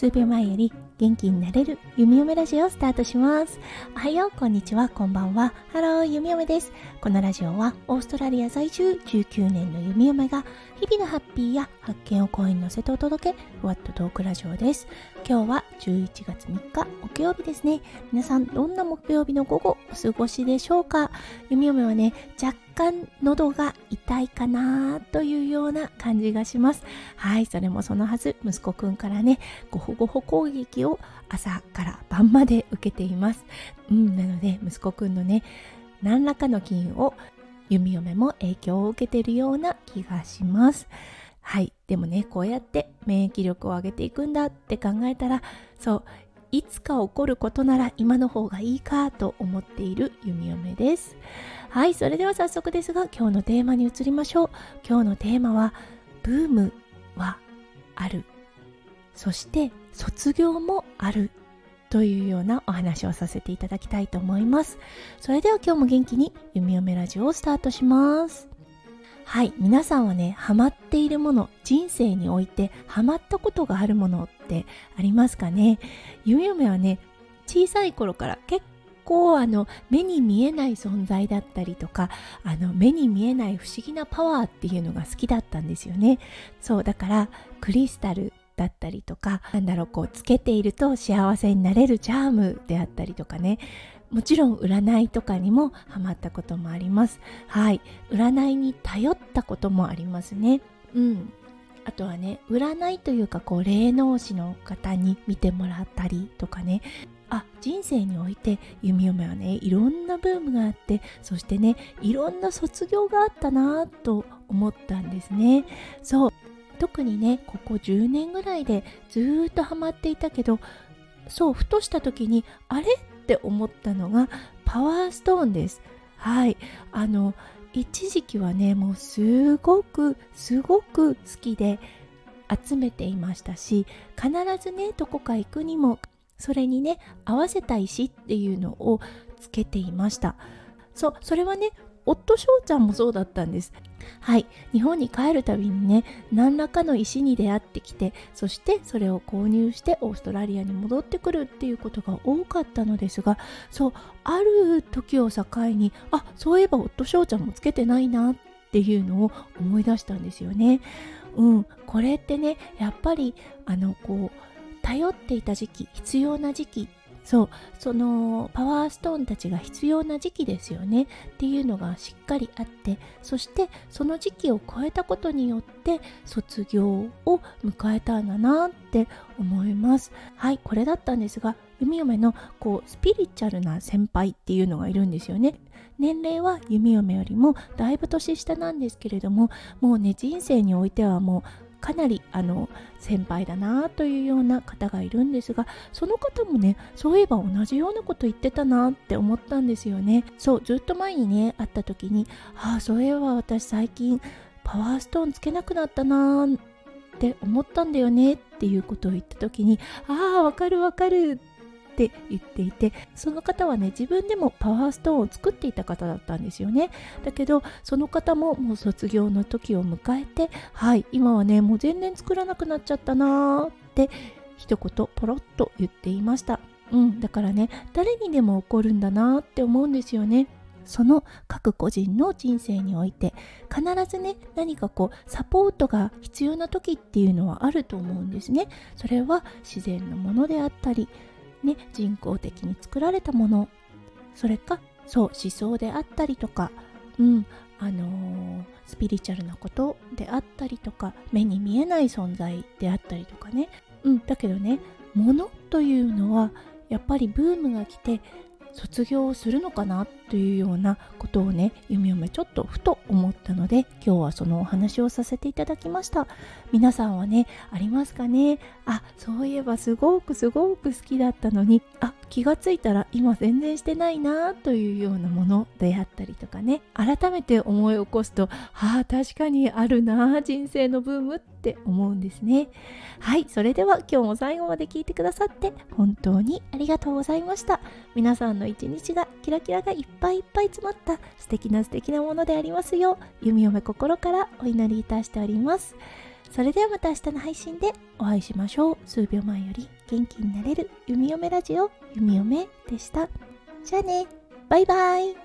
数秒前より元気になれる弓嫁ラジオをスタートします。おはよう、こんにちは、こんばんは。ハロー、弓嫁です。このラジオはオーストラリア在住19年の弓嫁が日々のハッピーや発見を声に乗せてお届け、ふわっとトークラジオです。今日は11月3日、木曜日ですね。皆さん、どんな木曜日の午後お過ごしでしょうか？弓嫁はね、若干喉が痛いかなというような感じがします。はい、それもそのはず、息子くんからね、ごほごほ攻撃を朝から晩まで受けています。うん、なので、息子くんのね、何らかの菌を弓嫁も影響を受けているような気がします。はい。でもね、こうやって免疫力を上げていくんだって考えたら、そう、いつか起こることなら今の方がいいかと思っている弓嫁です。はい、それでは早速ですが、今日のテーマに移りましょう。今日のテーマは、ブームはある。そして卒業もあるというようなお話をさせていただきたいと思います。それでは今日も元気に弓嫁ラジオをスタートします。はい、皆さんはね、ハマっているもの、人生においてハマったことがあるものってありますかね？弓嫁はね、小さい頃から結構あの目に見えない存在だったりとかあの目に見えない不思議なパワーっていうのが好きだったんですよね。そうだからクリスタルだったりとかなんだろうこうつけていると幸せになれるチャームであったりとかね。もちろん占いとかにもハマったこともあります。はい。占いに頼ったこともありますね。うん。あとはね占いというかこう霊能師の方に見てもらったりとかね。あ人生において弓嫁はねいろんなブームがあってそしてねいろんな卒業があったなと思ったんですね。そう。特にねここ10年ぐらいでずっとハマっていたけどそうふとした時にあれって思ったのがパワーストーンです。はい。あの一時期はねもうすごくすごく好きで集めていましたし必ずねどこか行くにもそれにね合わせた石っていうのをつけていました。そうそれはね夫翔ちゃんもそうだったんです。はい。日本に帰るたびにね何らかの石に出会ってきてそしてそれを購入してオーストラリアに戻ってくるっていうことが多かったのですがそうある時を境にあそういえば夫翔ちゃんもつけてないなっていうのを思い出したんですよね。うん。これってねやっぱりあのこう頼っていた時期必要な時期。そうそのパワーストーンたちが必要な時期ですよね。っていうのがしっかりあってそしてその時期を超えたことによって卒業を迎えたんだなって思います。はいこれだったんですが弓嫁のこうスピリチュアルな先輩っていうのがいるんですよね。年齢は弓嫁よりもだいぶ年下なんですけれどももうね人生においてはもうかなりあの先輩だなというような方がいるんですがその方もねそういえば同じようなこと言ってたなって思ったんですよね。そうずっと前にね会った時にああそういえば私最近パワーストーンつけなくなったなって思ったんだよねっていうことを言った時にああわかるわかるって言っていてその方はね自分でもパワーストーンを作っていた方だったんですよね。だけどその方ももう卒業の時を迎えてはい今はねもう全然作らなくなっちゃったなーって一言ポロッと言っていました。うんだからね誰にでも起こるんだなって思うんですよね。その各個人の人生において必ずね何かこうサポートが必要な時っていうのはあると思うんですね。それは自然のものであったりね、人工的に作られたもの。それかそう思想であったりとか、うんあのー、スピリチュアルなことであったりとか目に見えない存在であったりとかね、うん、だけどね物というのはやっぱりブームが来て卒業するのかなというようなことをねゆみゆめちょっとふと思ったので今日はそのお話をさせていただきました。皆さんはねありますかね？あそういえばすごくすごく好きだったのに。あ気がついたら今全然してないなというようなものであったりとかね。改めて思い起こすとはあ確かにあるな人生のブームって思うんですね。はいそれでは今日も最後まで聞いてくださって本当にありがとうございました。皆さんの一日がキラキラがいっぱいいっぱい詰まった素敵な素敵なものでありますよう弓嫁心からお祈りいたしております。それではまた明日の配信でお会いしましょう。数秒前より元気になれる弓嫁ラジオ。弓嫁でした。じゃあね。バイバイ。